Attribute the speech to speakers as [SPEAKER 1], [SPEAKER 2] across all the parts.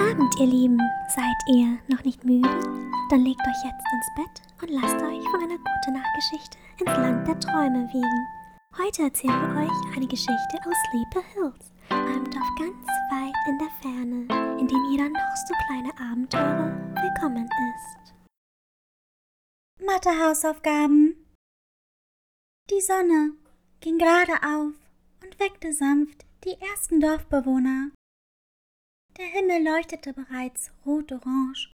[SPEAKER 1] Abend, ihr Lieben. Seid ihr noch nicht müde? Dann legt euch jetzt ins Bett und lasst euch von einer guten Nachtgeschichte ins Land der Träume wiegen. Heute erzählen wir euch eine Geschichte aus Sleepy Hills, einem Dorf ganz weit in der Ferne, in dem jeder noch so kleine Abenteurer willkommen ist.
[SPEAKER 2] Mathehausaufgaben. Die Sonne ging gerade auf und weckte sanft die ersten Dorfbewohner. Der Himmel leuchtete bereits rot-orange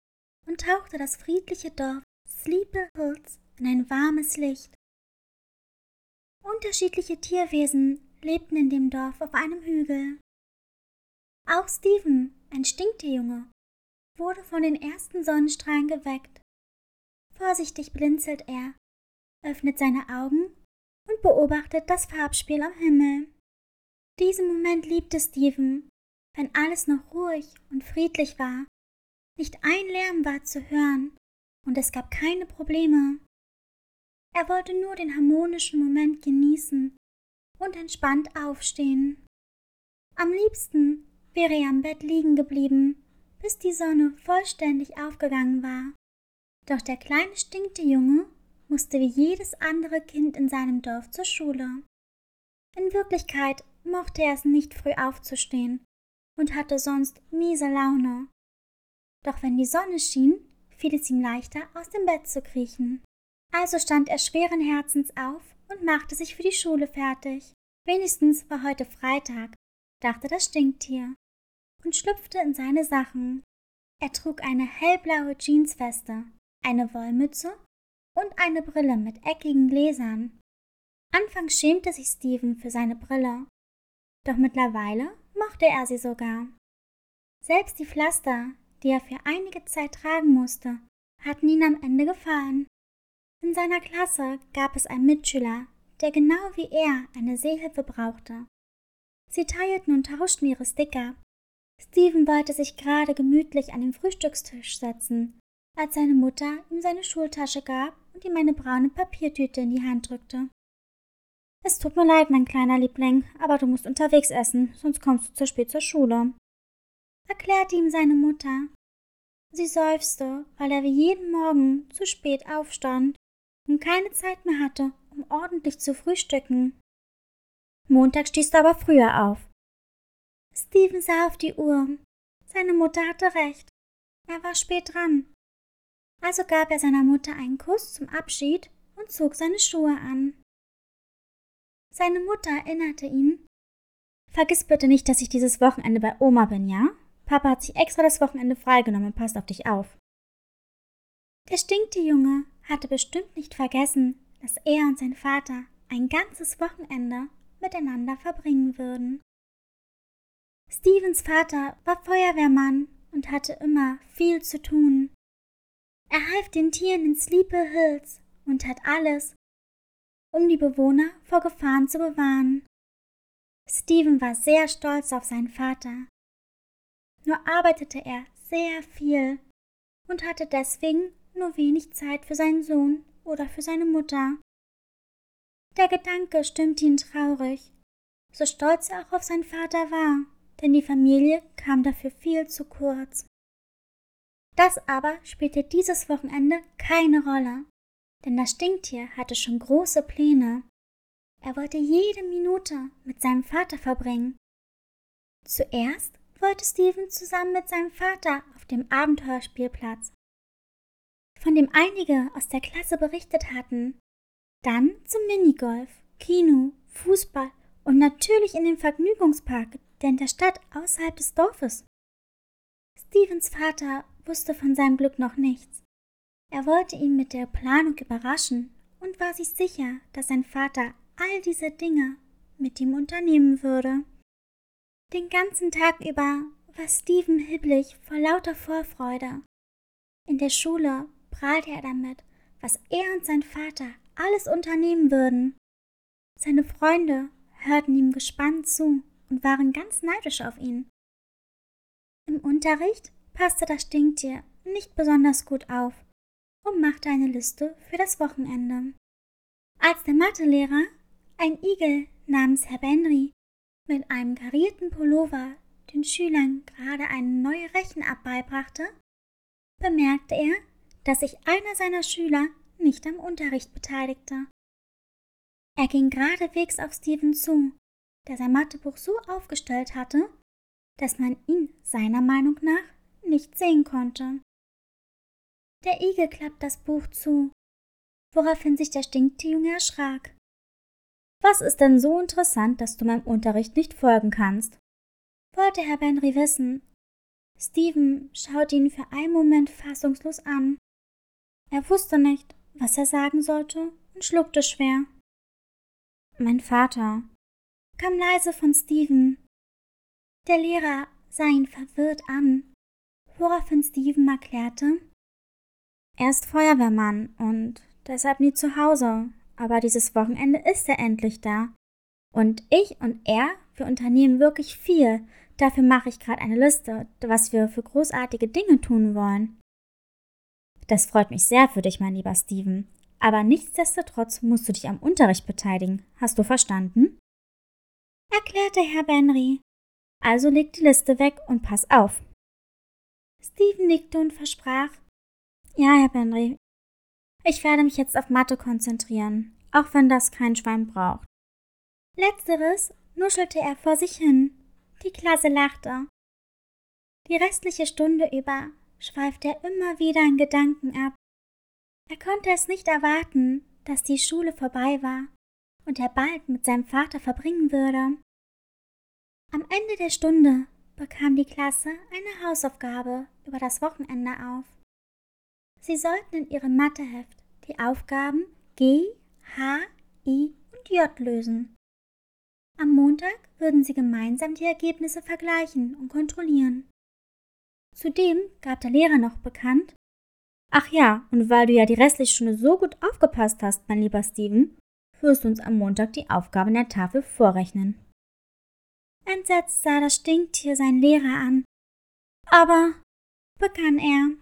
[SPEAKER 2] und tauchte das friedliche Dorf Sleepy Hills in ein warmes Licht. Unterschiedliche Tierwesen lebten in dem Dorf auf einem Hügel. Auch Stephen, ein Stinktierjunge, wurde von den ersten Sonnenstrahlen geweckt. Vorsichtig blinzelt er, öffnet seine Augen und beobachtet das Farbspiel am Himmel. Diesen Moment liebte Stephen wenn alles noch ruhig und friedlich war, nicht ein Lärm war zu hören und es gab keine Probleme. Er wollte nur den harmonischen Moment genießen und entspannt aufstehen. Am liebsten wäre er am Bett liegen geblieben, bis die Sonne vollständig aufgegangen war. Doch der kleine stinkte Junge musste wie jedes andere Kind in seinem Dorf zur Schule. In Wirklichkeit mochte er es nicht früh aufzustehen und hatte sonst miese Laune. Doch wenn die Sonne schien, fiel es ihm leichter, aus dem Bett zu kriechen. Also stand er schweren Herzens auf und machte sich für die Schule fertig. Wenigstens war heute Freitag, dachte das Stinktier, und schlüpfte in seine Sachen. Er trug eine hellblaue Jeansweste, eine Wollmütze und eine Brille mit eckigen Gläsern. Anfangs schämte sich Steven für seine Brille, doch mittlerweile mochte er sie sogar. Selbst die Pflaster, die er für einige Zeit tragen musste, hatten ihn am Ende gefallen. In seiner Klasse gab es einen Mitschüler, der genau wie er eine Sehhilfe brauchte. Sie teilten und tauschten ihre Sticker. Steven wollte sich gerade gemütlich an den Frühstückstisch setzen, als seine Mutter ihm seine Schultasche gab und ihm eine braune Papiertüte in die Hand drückte. Es tut mir leid, mein kleiner Liebling, aber du musst unterwegs essen, sonst kommst du zu spät zur Schule, erklärte ihm seine Mutter. Sie seufzte, weil er wie jeden Morgen zu spät aufstand und keine Zeit mehr hatte, um ordentlich zu frühstücken. Montag stehst du aber früher auf. Steven sah auf die Uhr. Seine Mutter hatte recht. Er war spät dran. Also gab er seiner Mutter einen Kuss zum Abschied und zog seine Schuhe an. Seine Mutter erinnerte ihn. Vergiss bitte nicht, dass ich dieses Wochenende bei Oma bin, ja? Papa hat sich extra das Wochenende freigenommen und passt auf dich auf. Der stinkte Junge hatte bestimmt nicht vergessen, dass er und sein Vater ein ganzes Wochenende miteinander verbringen würden. Stevens Vater war Feuerwehrmann und hatte immer viel zu tun. Er half den Tieren in Sleepy Hills und tat alles, um die Bewohner vor Gefahren zu bewahren. Stephen war sehr stolz auf seinen Vater. Nur arbeitete er sehr viel und hatte deswegen nur wenig Zeit für seinen Sohn oder für seine Mutter. Der Gedanke stimmte ihn traurig, so stolz er auch auf seinen Vater war, denn die Familie kam dafür viel zu kurz. Das aber spielte dieses Wochenende keine Rolle denn das Stinktier hatte schon große Pläne. Er wollte jede Minute mit seinem Vater verbringen. Zuerst wollte Steven zusammen mit seinem Vater auf dem Abenteuerspielplatz, von dem einige aus der Klasse berichtet hatten, dann zum Minigolf, Kino, Fußball und natürlich in den Vergnügungspark, der in der Stadt außerhalb des Dorfes. Stevens Vater wusste von seinem Glück noch nichts. Er wollte ihn mit der Planung überraschen und war sich sicher, dass sein Vater all diese Dinge mit ihm unternehmen würde. Den ganzen Tag über war Steven hibbelig vor lauter Vorfreude. In der Schule prahlte er damit, was er und sein Vater alles unternehmen würden. Seine Freunde hörten ihm gespannt zu und waren ganz neidisch auf ihn. Im Unterricht passte das Stinktier nicht besonders gut auf und machte eine Liste für das Wochenende. Als der Mathelehrer, ein Igel namens Herr Benry, mit einem karierten Pullover den Schülern gerade eine neue Rechenart beibrachte, bemerkte er, dass sich einer seiner Schüler nicht am Unterricht beteiligte. Er ging geradewegs auf Steven zu, der sein Mathebuch so aufgestellt hatte, dass man ihn seiner Meinung nach nicht sehen konnte. Der Igel klappt das Buch zu, woraufhin sich der Stinktierjunge erschrak.
[SPEAKER 3] Was ist denn so interessant, dass du meinem Unterricht nicht folgen kannst?
[SPEAKER 2] wollte Herr Benry wissen. Stephen schaute ihn für einen Moment fassungslos an. Er wusste nicht, was er sagen sollte und schluckte schwer.
[SPEAKER 3] Mein Vater,
[SPEAKER 2] kam leise von Stephen. Der Lehrer sah ihn verwirrt an, woraufhin Stephen erklärte,
[SPEAKER 3] er ist Feuerwehrmann und deshalb nie zu Hause, aber dieses Wochenende ist er endlich da. Und ich und er, wir unternehmen wirklich viel. Dafür mache ich gerade eine Liste, was wir für großartige Dinge tun wollen. Das freut mich sehr für dich, mein lieber Steven. Aber nichtsdestotrotz musst du dich am Unterricht beteiligen. Hast du verstanden?
[SPEAKER 2] erklärte Herr Benry.
[SPEAKER 3] Also leg die Liste weg und pass auf.
[SPEAKER 2] Steven nickte und versprach.
[SPEAKER 3] Ja, Herr Benry. Ich werde mich jetzt auf Mathe konzentrieren, auch wenn das kein Schwein braucht.
[SPEAKER 2] Letzteres nuschelte er vor sich hin. Die Klasse lachte. Die restliche Stunde über schweifte er immer wieder in Gedanken ab. Er konnte es nicht erwarten, dass die Schule vorbei war und er bald mit seinem Vater verbringen würde. Am Ende der Stunde bekam die Klasse eine Hausaufgabe über das Wochenende auf. Sie sollten in ihrem Matheheft die Aufgaben G, H, I und J lösen. Am Montag würden sie gemeinsam die Ergebnisse vergleichen und kontrollieren. Zudem gab der Lehrer noch bekannt,
[SPEAKER 3] Ach ja, und weil du ja die restliche Stunde so gut aufgepasst hast, mein lieber Steven, wirst du uns am Montag die Aufgaben der Tafel vorrechnen.
[SPEAKER 2] Entsetzt sah das Stinktier seinen Lehrer an. Aber, begann er.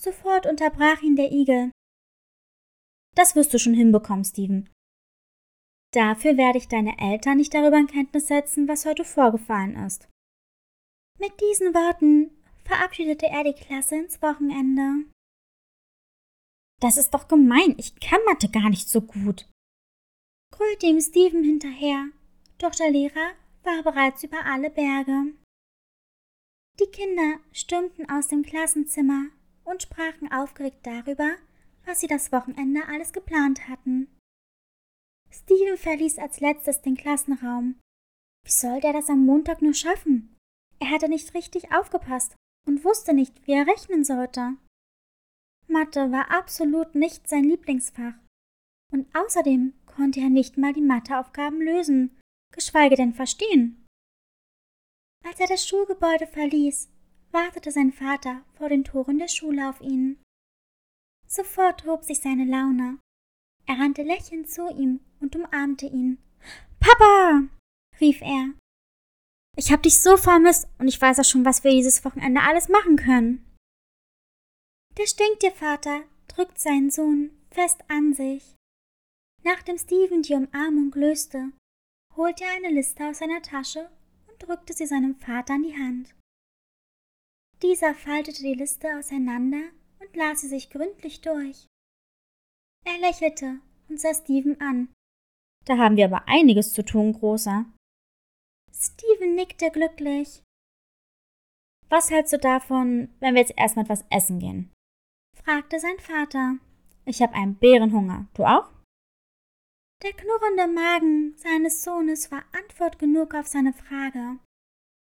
[SPEAKER 2] Sofort unterbrach ihn der Igel.
[SPEAKER 3] Das wirst du schon hinbekommen, Steven. Dafür werde ich deine Eltern nicht darüber in Kenntnis setzen, was heute vorgefallen ist.
[SPEAKER 2] Mit diesen Worten verabschiedete er die Klasse ins Wochenende.
[SPEAKER 3] Das ist doch gemein, ich kann Mathe gar nicht so gut.
[SPEAKER 2] Grüllte ihm Steven hinterher, doch der Lehrer war bereits über alle Berge. Die Kinder stürmten aus dem Klassenzimmer und sprachen aufgeregt darüber, was sie das Wochenende alles geplant hatten. Steven verließ als letztes den Klassenraum. Wie sollte er das am Montag nur schaffen? Er hatte nicht richtig aufgepasst und wusste nicht, wie er rechnen sollte. Mathe war absolut nicht sein Lieblingsfach. Und außerdem konnte er nicht mal die Matheaufgaben lösen, geschweige denn verstehen. Als er das Schulgebäude verließ, wartete sein Vater vor den Toren der Schule auf ihn. Sofort hob sich seine Laune. Er rannte lächelnd zu ihm und umarmte ihn. Papa! rief er.
[SPEAKER 3] Ich hab dich so vermisst und ich weiß auch schon, was wir dieses Wochenende alles machen können.
[SPEAKER 2] Der Stinktiervater drückt seinen Sohn fest an sich. Nachdem Steven die Umarmung löste, holte er eine Liste aus seiner Tasche und drückte sie seinem Vater in die Hand. Dieser faltete die Liste auseinander und las sie sich gründlich durch. Er lächelte und sah Steven an.
[SPEAKER 3] Da haben wir aber einiges zu tun, Großer.
[SPEAKER 2] Steven nickte glücklich.
[SPEAKER 3] Was hältst du davon, wenn wir jetzt erstmal etwas essen gehen?
[SPEAKER 2] fragte sein Vater.
[SPEAKER 3] Ich habe einen Bärenhunger. Du auch?
[SPEAKER 2] Der knurrende Magen seines Sohnes war Antwort genug auf seine Frage.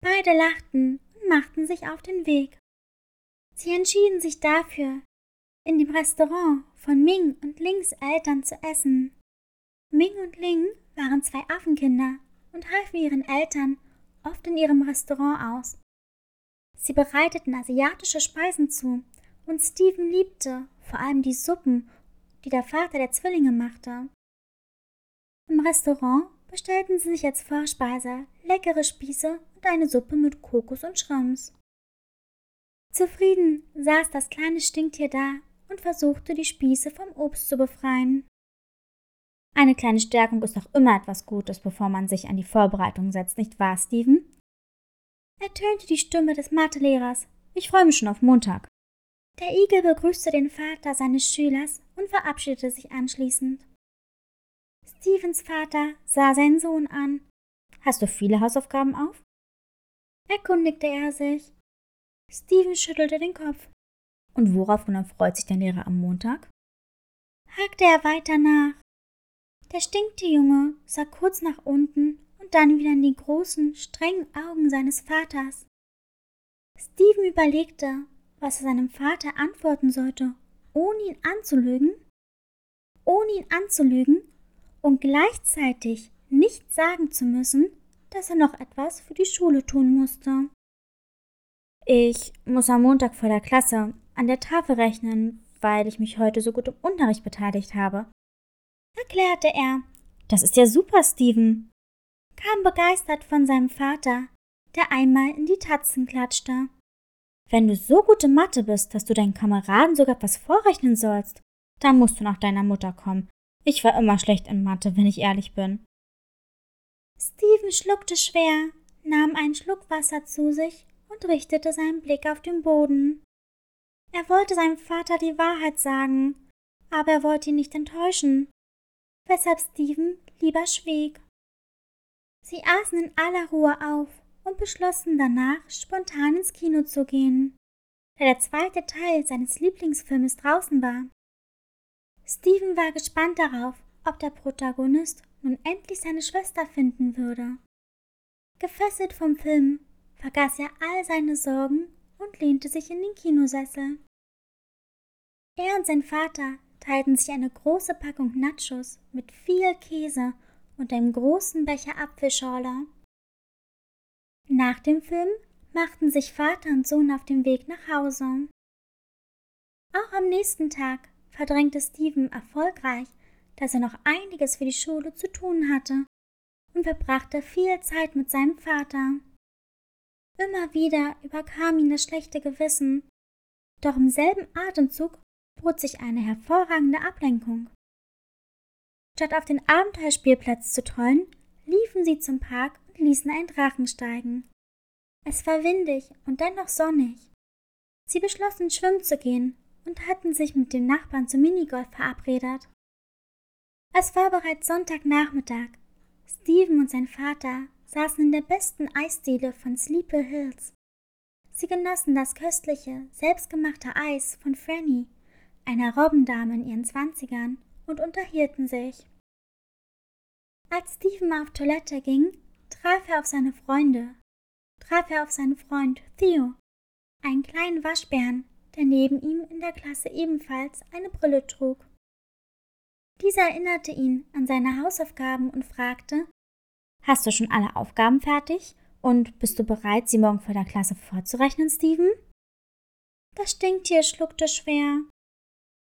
[SPEAKER 2] Beide lachten machten sich auf den Weg. Sie entschieden sich dafür, in dem Restaurant von Ming und Lings Eltern zu essen. Ming und Ling waren zwei Affenkinder und halfen ihren Eltern oft in ihrem Restaurant aus. Sie bereiteten asiatische Speisen zu und Steven liebte vor allem die Suppen, die der Vater der Zwillinge machte. Im Restaurant bestellten sie sich als Vorspeise leckere Spieße und eine Suppe mit Kokos und Schrimps. Zufrieden saß das kleine Stinktier da und versuchte, die Spieße vom Obst zu befreien.
[SPEAKER 3] Eine kleine Stärkung ist doch immer etwas Gutes, bevor man sich an die Vorbereitung setzt, nicht wahr, Steven? ertönte die Stimme des Mathelehrers. Ich freue mich schon auf Montag.
[SPEAKER 2] Der Igel begrüßte den Vater seines Schülers und verabschiedete sich anschließend. Stevens Vater sah seinen Sohn an.
[SPEAKER 3] Hast du viele Hausaufgaben auf?
[SPEAKER 2] erkundigte er sich. Steven schüttelte den Kopf.
[SPEAKER 3] Und worauf genau freut sich dein Lehrer am Montag?
[SPEAKER 2] hakte er weiter nach. Der stinkte Junge sah kurz nach unten und dann wieder in die großen, strengen Augen seines Vaters. Steven überlegte, was er seinem Vater antworten sollte, ohne ihn anzulügen, ohne ihn anzulügen und gleichzeitig nicht sagen zu müssen, dass er noch etwas für die Schule tun musste.
[SPEAKER 3] Ich muss am Montag vor der Klasse an der Tafel rechnen, weil ich mich heute so gut im Unterricht beteiligt habe,
[SPEAKER 2] erklärte er.
[SPEAKER 3] Das ist ja super, Steven,
[SPEAKER 2] kam begeistert von seinem Vater, der einmal in die Tatzen klatschte.
[SPEAKER 3] Wenn du so gute Mathe bist, dass du deinen Kameraden sogar etwas vorrechnen sollst, dann musst du nach deiner Mutter kommen. Ich war immer schlecht in Mathe, wenn ich ehrlich bin.
[SPEAKER 2] Steven schluckte schwer, nahm einen Schluck Wasser zu sich und richtete seinen Blick auf den Boden. Er wollte seinem Vater die Wahrheit sagen, aber er wollte ihn nicht enttäuschen, weshalb Steven lieber schwieg. Sie aßen in aller Ruhe auf und beschlossen danach, spontan ins Kino zu gehen, da der zweite Teil seines Lieblingsfilmes draußen war. Steven war gespannt darauf, ob der Protagonist nun endlich seine Schwester finden würde. Gefesselt vom Film vergaß er all seine Sorgen und lehnte sich in den Kinosessel. Er und sein Vater teilten sich eine große Packung Nachos mit viel Käse und einem großen Becher Apfelschorle. Nach dem Film machten sich Vater und Sohn auf den Weg nach Hause. Auch am nächsten Tag verdrängte Steven erfolgreich, dass er noch einiges für die Schule zu tun hatte und verbrachte viel Zeit mit seinem Vater. Immer wieder überkam ihn das schlechte Gewissen, doch im selben Atemzug bot sich eine hervorragende Ablenkung. Statt auf den Abenteuerspielplatz zu trollen, liefen sie zum Park und ließen einen Drachen steigen. Es war windig und dennoch sonnig. Sie beschlossen, schwimmen zu gehen und hatten sich mit dem Nachbarn zum Minigolf verabredet. Es war bereits Sonntagnachmittag. Steven und sein Vater saßen in der besten Eisdiele von Sleepy Hills. Sie genossen das köstliche, selbstgemachte Eis von Franny, einer Robbendame in ihren Zwanzigern, und unterhielten sich. Als Steven auf Toilette ging, traf er auf seine Freunde, traf er auf seinen Freund Theo, einen kleinen Waschbären, der neben ihm in der Klasse ebenfalls eine Brille trug. Dieser erinnerte ihn an seine Hausaufgaben und fragte,
[SPEAKER 3] Hast du schon alle Aufgaben fertig? Und bist du bereit, sie morgen vor der Klasse vorzurechnen, Steven?
[SPEAKER 2] Das Stinktier schluckte schwer.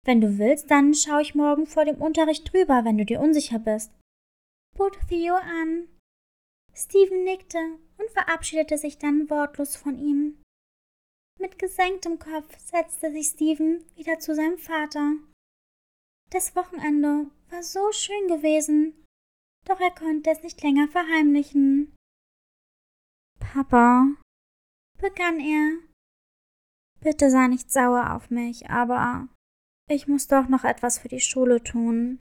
[SPEAKER 3] Wenn du willst, dann schaue ich morgen vor dem Unterricht drüber, wenn du dir unsicher bist.
[SPEAKER 2] Bot Theo an. Steven nickte und verabschiedete sich dann wortlos von ihm. Mit gesenktem Kopf setzte sich Steven wieder zu seinem Vater. Das Wochenende war so schön gewesen, doch er konnte es nicht länger verheimlichen.
[SPEAKER 3] Papa,
[SPEAKER 2] begann er.
[SPEAKER 3] Bitte sei nicht sauer auf mich, aber ich muss doch noch etwas für die Schule tun.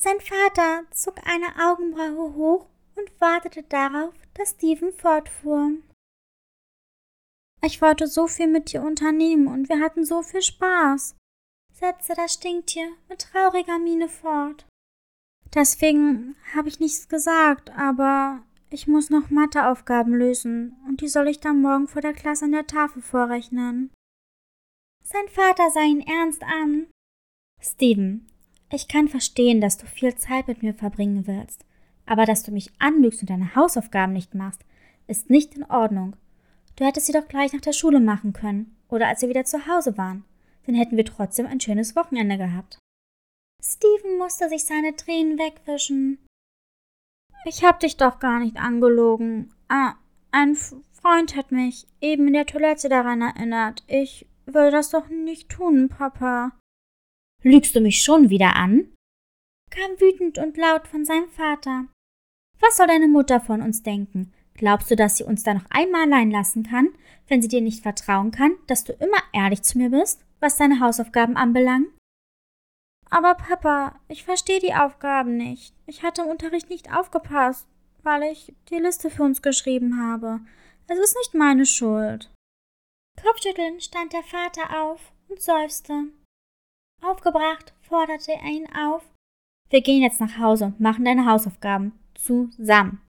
[SPEAKER 2] Sein Vater zog eine Augenbraue hoch und wartete darauf, dass Steven fortfuhr.
[SPEAKER 3] Ich wollte so viel mit dir unternehmen und wir hatten so viel Spaß,
[SPEAKER 2] setzte das Stinktier mit trauriger Miene fort.
[SPEAKER 3] Deswegen habe ich nichts gesagt, aber ich muss noch Matheaufgaben lösen und die soll ich dann morgen vor der Klasse an der Tafel vorrechnen.
[SPEAKER 2] Sein Vater sah ihn ernst an.
[SPEAKER 3] Steven, ich kann verstehen, dass du viel Zeit mit mir verbringen willst, aber dass du mich anlügst und deine Hausaufgaben nicht machst, ist nicht in Ordnung. Du hättest sie doch gleich nach der Schule machen können oder als wir wieder zu Hause waren. Dann hätten wir trotzdem ein schönes Wochenende gehabt.
[SPEAKER 2] Steven musste sich seine Tränen wegwischen.
[SPEAKER 3] Ich hab dich doch gar nicht angelogen. Ah, ein Freund hat mich eben in der Toilette daran erinnert. Ich will das doch nicht tun, Papa. Lügst du mich schon wieder an?
[SPEAKER 2] kam wütend und laut von seinem Vater.
[SPEAKER 3] Was soll deine Mutter von uns denken? Glaubst du, dass sie uns da noch einmal allein lassen kann, wenn sie dir nicht vertrauen kann, dass du immer ehrlich zu mir bist, was deine Hausaufgaben anbelangt? Aber Papa, ich verstehe die Aufgaben nicht. Ich hatte im Unterricht nicht aufgepasst, weil ich die Liste für uns geschrieben habe. Es ist nicht meine Schuld.
[SPEAKER 2] Kopfschüttelnd stand der Vater auf und seufzte. Aufgebracht forderte er ihn auf.
[SPEAKER 3] Wir gehen jetzt nach Hause und machen deine Hausaufgaben zusammen.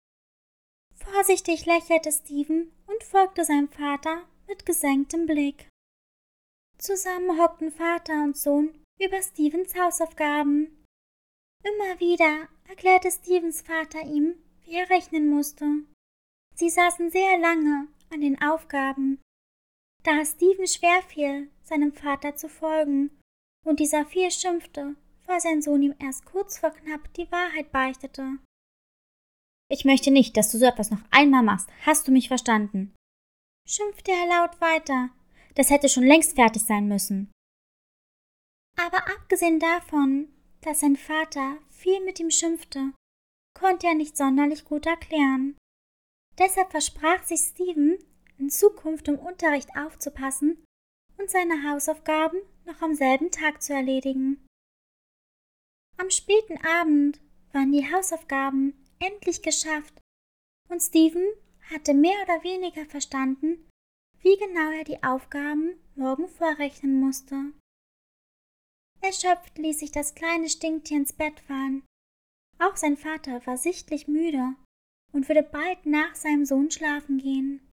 [SPEAKER 2] Vorsichtig lächelte Steven und folgte seinem Vater mit gesenktem Blick. Zusammen hockten Vater und Sohn über Stevens Hausaufgaben. Immer wieder erklärte Stevens Vater ihm, wie er rechnen musste. Sie saßen sehr lange an den Aufgaben. Da es Steven schwerfiel, seinem Vater zu folgen, und dieser viel schimpfte, weil sein Sohn ihm erst kurz vor knapp die Wahrheit beichtete.
[SPEAKER 3] Ich möchte nicht, dass du so etwas noch einmal machst. Hast du mich verstanden?
[SPEAKER 2] schimpfte er laut weiter.
[SPEAKER 3] Das hätte schon längst fertig sein müssen.
[SPEAKER 2] Aber abgesehen davon, dass sein Vater viel mit ihm schimpfte, konnte er nicht sonderlich gut erklären. Deshalb versprach sich Steven, in Zukunft im Unterricht aufzupassen und seine Hausaufgaben noch am selben Tag zu erledigen. Am späten Abend waren die Hausaufgaben endlich geschafft und Steven hatte mehr oder weniger verstanden, wie genau er die Aufgaben morgen vorrechnen musste. Erschöpft ließ sich das kleine Stinktier ins Bett fallen. Auch sein Vater war sichtlich müde und würde bald nach seinem Sohn schlafen gehen.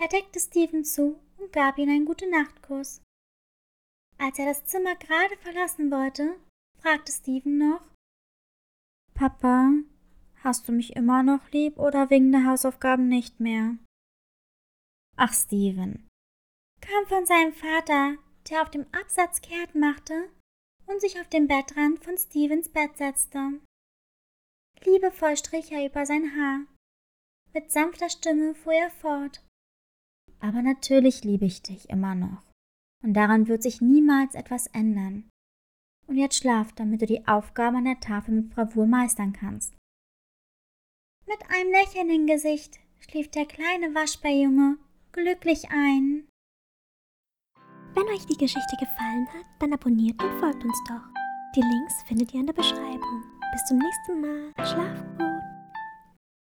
[SPEAKER 2] Er deckte Steven zu und gab ihm einen Gute-Nacht-Kuss. Als er das Zimmer gerade verlassen wollte, fragte Steven noch:
[SPEAKER 3] Papa, hast du mich immer noch lieb oder wegen der Hausaufgaben nicht mehr?
[SPEAKER 2] Ach, Steven, kam von seinem Vater, der auf dem Absatz kehrt machte und sich auf den Bettrand von Stevens Bett setzte. Liebevoll strich er über sein Haar. Mit sanfter Stimme fuhr er fort.
[SPEAKER 3] Aber natürlich liebe ich dich immer noch. Und daran wird sich niemals etwas ändern. Und jetzt schlaf, damit du die Aufgabe an der Tafel mit Bravour meistern kannst.
[SPEAKER 2] Mit einem Lächeln im Gesicht schlief der kleine Waschbärjunge glücklich ein.
[SPEAKER 1] Wenn euch die Geschichte gefallen hat, dann abonniert und folgt uns doch. Die Links findet ihr in der Beschreibung. Bis zum nächsten Mal. Schlaf gut.